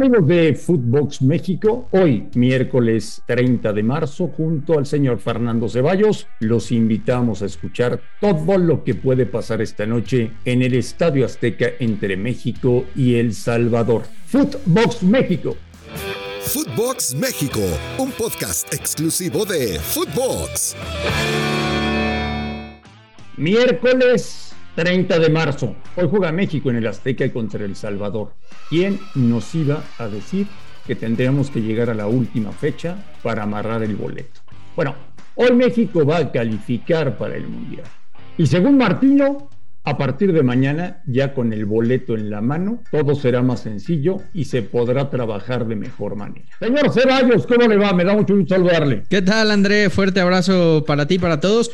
Amigos de Footbox México, hoy miércoles 30 de marzo, junto al señor Fernando Ceballos, los invitamos a escuchar todo lo que puede pasar esta noche en el Estadio Azteca entre México y El Salvador. Footbox México. Footbox México, un podcast exclusivo de Footbox. Miércoles 30 de marzo. Hoy juega México en el Azteca contra El Salvador. ¿Quién nos iba a decir que tendríamos que llegar a la última fecha para amarrar el boleto? Bueno, hoy México va a calificar para el Mundial. Y según Martino, a partir de mañana, ya con el boleto en la mano, todo será más sencillo y se podrá trabajar de mejor manera. Señor Ceballos, ¿cómo le va? Me da mucho gusto saludarle. ¿Qué tal, André? Fuerte abrazo para ti y para todos.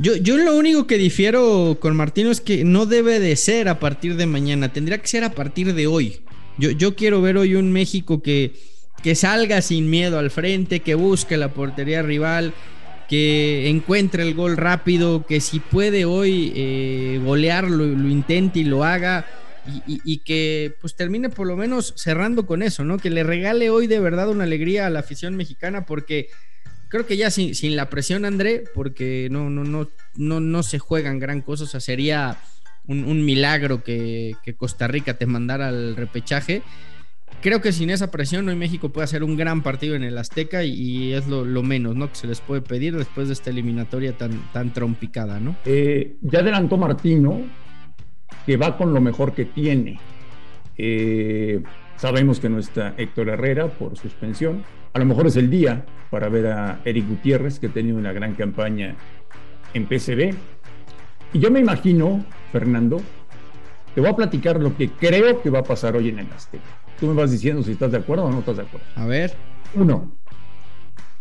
Yo, yo lo único que difiero con Martino es que no debe de ser a partir de mañana, tendría que ser a partir de hoy. Yo, yo quiero ver hoy un México que, que salga sin miedo al frente, que busque la portería rival, que encuentre el gol rápido, que si puede hoy eh, golearlo, lo intente y lo haga. Y, y, que pues termine por lo menos cerrando con eso, ¿no? Que le regale hoy de verdad una alegría a la afición mexicana porque creo que ya sin, la presión, André, porque no, no, no, no, no se juegan gran cosa. O sea, sería un, milagro que, Costa Rica te mandara al repechaje. Creo que sin esa presión hoy México puede hacer un gran partido en el Azteca y, es lo, menos ¿no? que se les puede pedir después de esta eliminatoria tan, tan trompicada. ¿no? Eh, ya adelantó Martino que va con lo mejor que tiene. Eh, sabemos que no está Héctor Herrera por suspensión a lo mejor es el día para ver a Eric Gutiérrez, que ha tenido una gran campaña en PCB. Y yo me imagino, Fernando, te voy a platicar lo que creo que va a pasar hoy en el Azteca. Tú me vas diciendo si estás de acuerdo o no estás de acuerdo. A ver. Uno,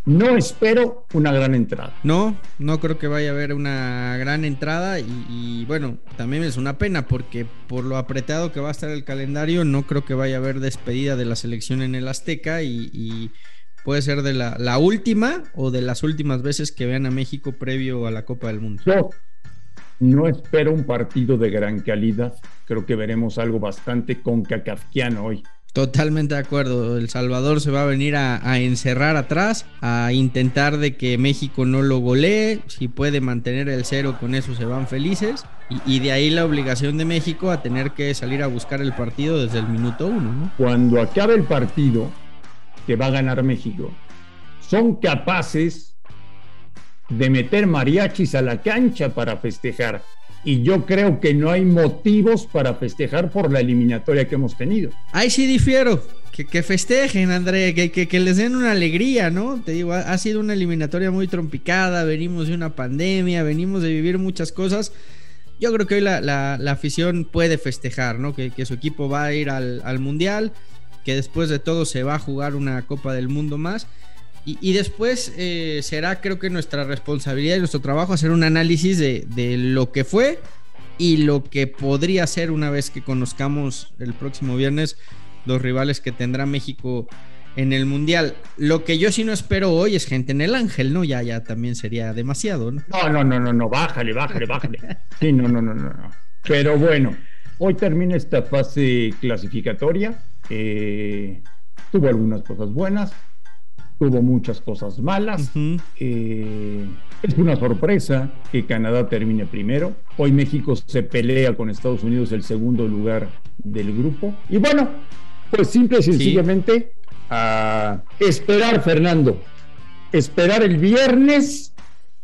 no espero una gran entrada. No, no creo que vaya a haber una gran entrada y, bueno, también es una pena porque por lo apretado que va a estar el calendario, no creo que vaya a haber despedida de la selección en el Azteca y puede ser de la, última o de las últimas veces que vean a México previo a la Copa del Mundo. Yo no espero un partido de gran calidad. Creo que veremos algo bastante concacafquiano hoy. Totalmente de acuerdo. El Salvador se va a venir a, encerrar atrás, a intentar de que México no lo golee. Si puede mantener el cero, con eso se van felices. Y, de ahí la obligación de México a tener que salir a buscar el partido desde el minuto uno. Cuando acabe el partido, que va a ganar México, son capaces de meter mariachis a la cancha para festejar. Y yo creo que no hay motivos para festejar por la eliminatoria que hemos tenido. Ahí sí difiero. Que, festejen, André, que, que, les den una alegría, ¿no? Te digo, ha, sido una eliminatoria muy trompicada, venimos de una pandemia, venimos de vivir muchas cosas. Yo creo que hoy la, la, afición puede festejar, ¿no? Que, su equipo va a ir al, al Mundial que después de todo se va a jugar una Copa del Mundo más. Y, después eh, será, creo que nuestra responsabilidad y nuestro trabajo hacer un análisis de, lo que fue y lo que podría ser una vez que conozcamos el próximo viernes los rivales que tendrá México en el Mundial. Lo que yo sí no espero hoy es gente en el Ángel, ¿no? Ya, ya también sería demasiado, ¿no? No, no, no, no, no, bájale, bájale, bájale. Sí, no, no, no, no, no. Pero bueno, hoy termina esta fase clasificatoria. Eh, tuvo algunas cosas buenas, tuvo muchas cosas malas. Eh, es una sorpresa que Canadá termine primero. Hoy México se pelea con Estados Unidos el segundo lugar del grupo. Y bueno, pues simple y sencillamente a esperar, Fernando. Esperar el viernes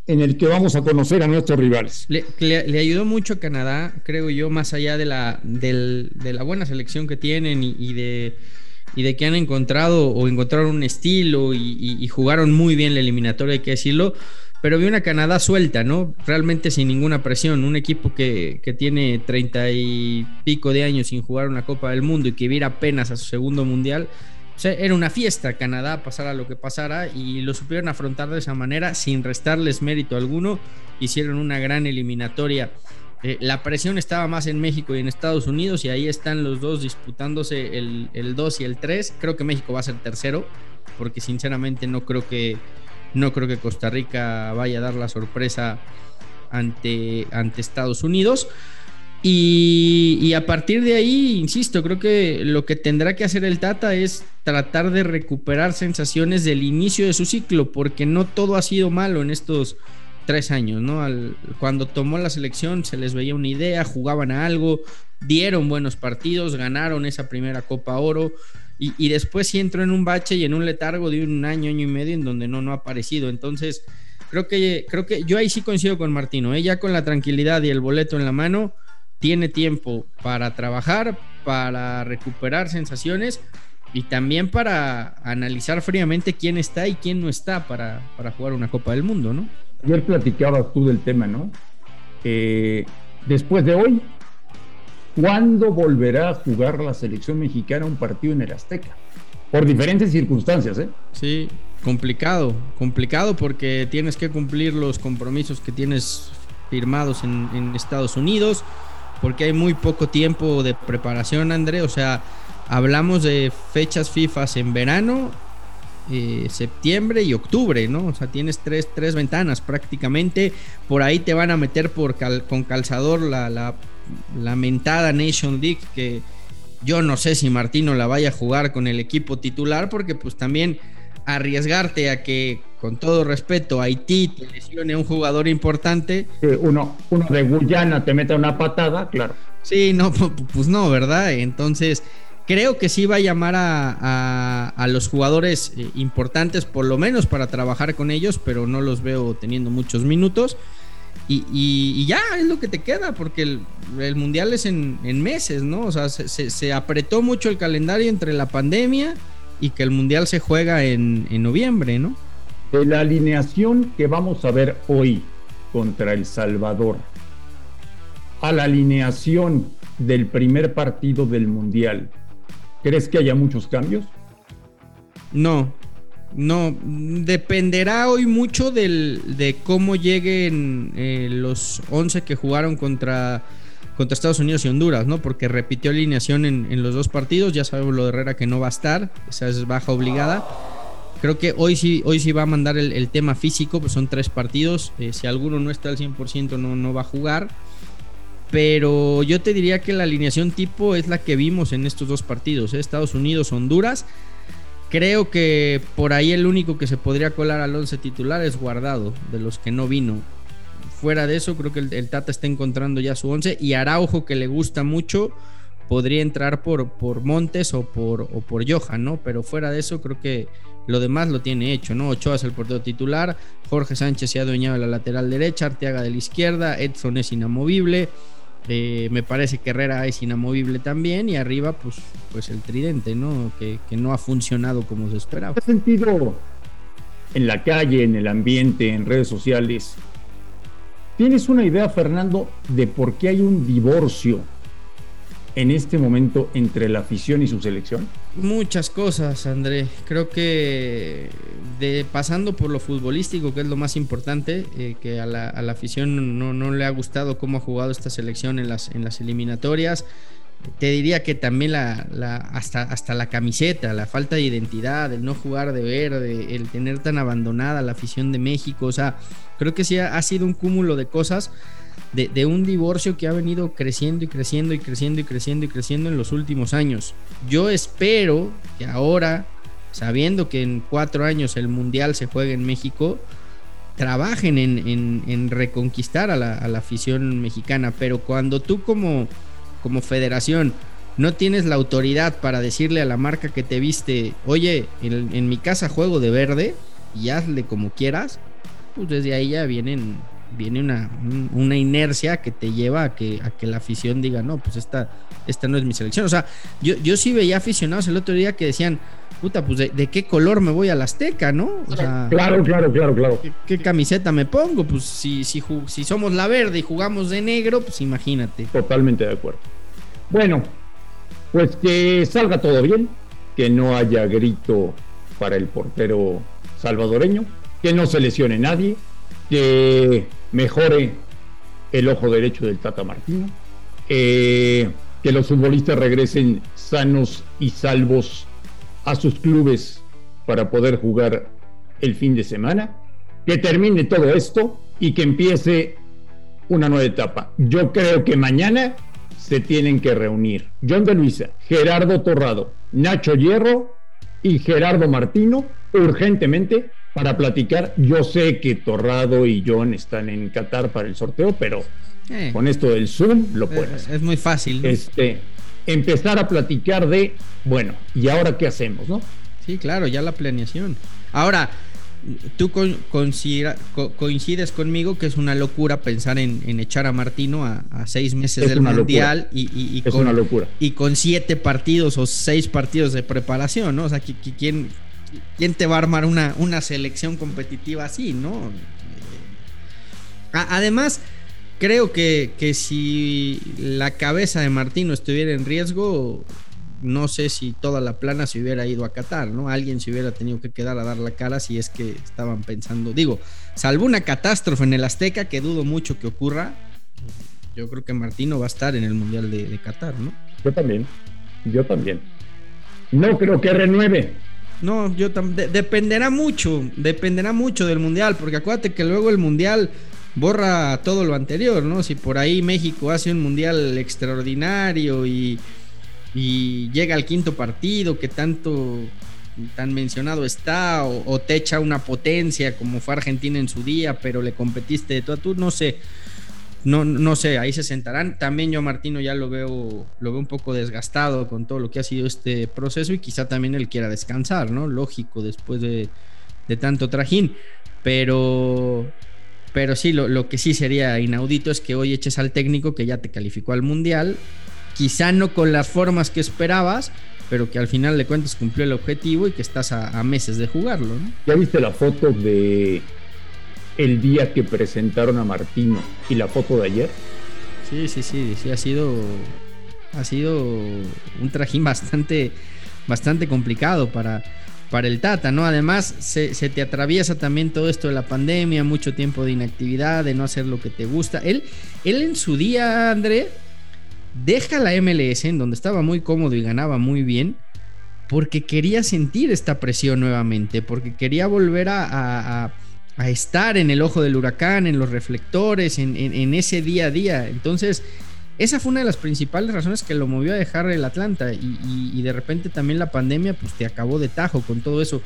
en el que vamos a conocer a nuestros rivales. Le, ayudó mucho Canadá, creo yo, más allá de la, de la buena selección que tienen y, de, y de que han encontrado o encontraron un estilo y, jugaron muy bien la eliminatoria, hay que decirlo. Pero vi una Canadá suelta, ¿no? Realmente sin ninguna presión. Un equipo que, que tiene treinta y pico de años sin jugar una Copa del Mundo y que viera apenas a su segundo mundial era una fiesta Canadá, pasara lo que pasara, y lo supieron afrontar de esa manera sin restarles mérito alguno. Hicieron una gran eliminatoria. Eh, la presión estaba más en México y en Estados Unidos, y ahí están los dos disputándose el, el 2 y el 3. Creo que México va a ser tercero, porque sinceramente no creo que, no creo que Costa Rica vaya a dar la sorpresa ante, ante Estados Unidos. Y, a partir de ahí, insisto, creo que lo que tendrá que hacer el Tata es tratar de recuperar sensaciones del inicio de su ciclo, porque no todo ha sido malo en estos tres años, ¿no? cuando tomó la selección se les veía una idea, jugaban a algo, dieron buenos partidos, ganaron esa primera Copa Oro y, después sí entró en un bache y en un letargo de un año, año y medio en donde no, no ha aparecido. Entonces, creo que, creo que yo ahí sí coincido con Martino, ¿eh? con la tranquilidad y el boleto en la mano tiene tiempo para trabajar, para recuperar sensaciones y también para analizar fríamente quién está y quién no está para, para jugar una Copa del Mundo, ¿no? Ayer platicabas tú del tema, ¿no? después de hoy, ¿cuándo volverá a jugar la selección mexicana un partido en el Azteca? Por diferentes circunstancias, ¿eh? Sí, complicado, complicado porque tienes que cumplir los compromisos que tienes firmados en, en Estados Unidos porque hay muy poco tiempo de preparación, André. O sea, hablamos de fechas FIFA en verano, eh, septiembre y octubre, ¿no? O sea, tienes tres, tres ventanas prácticamente. Por ahí te van a meter con calzador la, la lamentada Nation League que yo no sé si Martino la vaya a jugar con el equipo titular porque pues también arriesgarte a que, con todo respeto, Haití te lesione un jugador importante. uno, uno de Guyana te mete una patada, claro. Sí, no, pues no, ¿verdad? Entonces, creo que sí va a llamar a, los jugadores eh, importantes, por lo menos para trabajar con ellos, pero no los veo teniendo muchos minutos. Y, ya es lo que te queda, porque el, mundial es en, meses, ¿no? O sea, se, se apretó mucho el calendario entre la pandemia y que el Mundial se juega en, noviembre, ¿no? De la alineación que vamos a ver hoy contra El Salvador a la alineación del primer partido del Mundial, ¿crees que haya muchos cambios? No, no, dependerá hoy mucho de cómo lleguen eh, los 11 que jugaron contra contra Estados Unidos y Honduras, ¿no? Porque repitió alineación en, los dos partidos. Ya sabemos lo de Herrera que no va a estar, esa es baja obligada. Creo que hoy sí, hoy sí va a mandar el, tema físico, pues son tres partidos. Eh, si alguno no está al 100%, no, no va a jugar. Pero yo te diría que la alineación tipo es la que vimos en estos dos partidos, ¿eh? Estados Unidos, Honduras. Creo que por ahí el único que se podría colar al 11 titular es Guardado, de los que no vino fuera de eso, creo que el, Tata está encontrando ya su once y Araujo, que le gusta mucho, podría entrar por, por Montes o por, o por Johan, ¿no? Pero fuera de eso, creo que lo demás lo tiene hecho, ¿no? Ochoa es el portero titular, Jorge Sánchez se ha adueñado de la lateral derecha, Arteaga de la izquierda, Edson es inamovible. Eh, me parece que Herrera es inamovible también y arriba pues, pues el tridente, ¿no? Que, que no ha funcionado como se esperaba. ¿Qué sentido en la calle, en el ambiente, en redes sociales, ¿Tienes una idea, Fernando, de por qué hay un divorcio en este momento entre la afición y su selección? Muchas cosas, André. Creo que pasando por lo futbolístico, que es lo más importante, eh, que a la, afición no, le ha gustado cómo ha jugado esta selección en las, en las eliminatorias. Te diría que también la, la, hasta, hasta la camiseta, la falta de identidad, el no jugar de verde, el tener tan abandonada la afición de México, o sea, Creo que sí ha, sido un cúmulo de cosas, de, un divorcio que ha venido creciendo y creciendo y creciendo y creciendo y creciendo en los últimos años. Yo espero que ahora, sabiendo que en cuatro años el Mundial se juega en México, trabajen en, reconquistar a la, afición mexicana. Pero cuando tú como, como federación no tienes la autoridad para decirle a la marca que te viste, oye, en, en mi casa juego de verde y hazle como quieras, pues desde ahí ya vienen, viene una, una inercia que te lleva a que, a que la afición diga, no, pues esta, esta no es mi selección. O sea, yo, yo sí veía aficionados el otro día que decían, puta, pues de, qué color me voy a la Azteca, ¿no? O sea, claro, claro, claro, claro. ¿qué, camiseta me pongo? Pues si, si, si somos la verde y jugamos de negro, pues imagínate. Totalmente de acuerdo. Bueno, pues que salga todo bien, que no haya grito para el portero salvadoreño que no se lesione nadie, que mejore el ojo derecho del Tata Martino, eh, que los futbolistas regresen sanos y salvos a sus clubes para poder jugar el fin de semana, que termine todo esto y que empiece una nueva etapa. Yo creo que mañana se tienen que reunir John de Luisa, Gerardo Torrado, Nacho Hierro y Gerardo Martino urgentemente para platicar. Yo sé que Torrado y John están en Qatar para el sorteo, pero eh. con esto del Zoom lo eh, puedes. Es muy fácil. Este, empezar a platicar de, bueno, ¿y ahora qué hacemos, no? Sí, claro, ya la planeación. Ahora, tú coincides conmigo que es una locura pensar en, echar a Martino a, seis meses del Mundial y, con, y con siete partidos o seis partidos de preparación, ¿no? O sea, ¿quién, quién te va a armar una, una selección competitiva así, ¿no? Además, creo que, que si la cabeza de Martino estuviera en riesgo, no sé si toda la plana se hubiera ido a Qatar, ¿no? Alguien se hubiera tenido que quedar a dar la cara si es que estaban pensando, digo, salvo una catástrofe en el Azteca, que dudo mucho que ocurra, yo creo que Martino va a estar en el Mundial de, Qatar, ¿no? Yo también, yo también. No creo que renueve. No, yo también. dependerá mucho, dependerá mucho del Mundial, porque acuérdate que luego el Mundial borra todo lo anterior, ¿no? Si por ahí México hace un Mundial extraordinario y llega al quinto partido que tanto tan mencionado está o, te echa una potencia como fue Argentina en su día, pero le competiste de todo, tú no sé. No, no sé, ahí se sentarán. También yo a Martino ya lo veo, lo veo un poco desgastado con todo lo que ha sido este proceso y quizá también él quiera descansar, ¿no? Lógico, después de, tanto trajín. Pero, pero sí, lo, lo, que sí sería inaudito es que hoy eches al técnico que ya te calificó al Mundial quizá no con las formas que esperabas, pero que al final de cuentas cumplió el objetivo y que estás a, meses de jugarlo. ¿no? ¿Ya viste la foto de el día que presentaron a Martino y la foto de ayer? Sí, sí, sí, sí, ha sido, ha sido un trajín bastante, bastante complicado para, para el Tata, ¿no? Además, se, se, te atraviesa también todo esto de la pandemia, mucho tiempo de inactividad, de no hacer lo que te gusta. Él, él en su día, André, deja la MLS en donde estaba muy cómodo y ganaba muy bien porque quería sentir esta presión nuevamente, porque quería volver a, estar en el ojo del huracán, en los reflectores, en, ese día a día. Entonces, esa fue una de las principales razones que lo movió a dejar el Atlanta y, de repente también la pandemia pues te acabó de tajo con todo eso.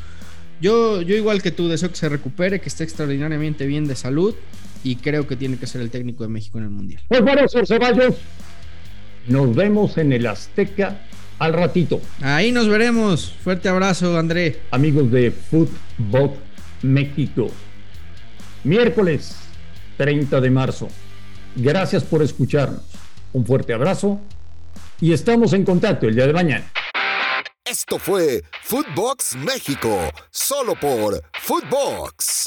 Yo, yo igual que tú deseo que se recupere, que esté extraordinariamente bien de salud y creo que tiene que ser el técnico de México en el Mundial. Pues bueno, Ceballos, nos vemos en el Azteca al ratito. Ahí nos veremos. Fuerte abrazo, André. Amigos de Football México. Miércoles 30 de marzo. Gracias por escucharnos. Un fuerte abrazo y estamos en contacto el día de mañana. Esto fue Footbox México, solo por Footbox.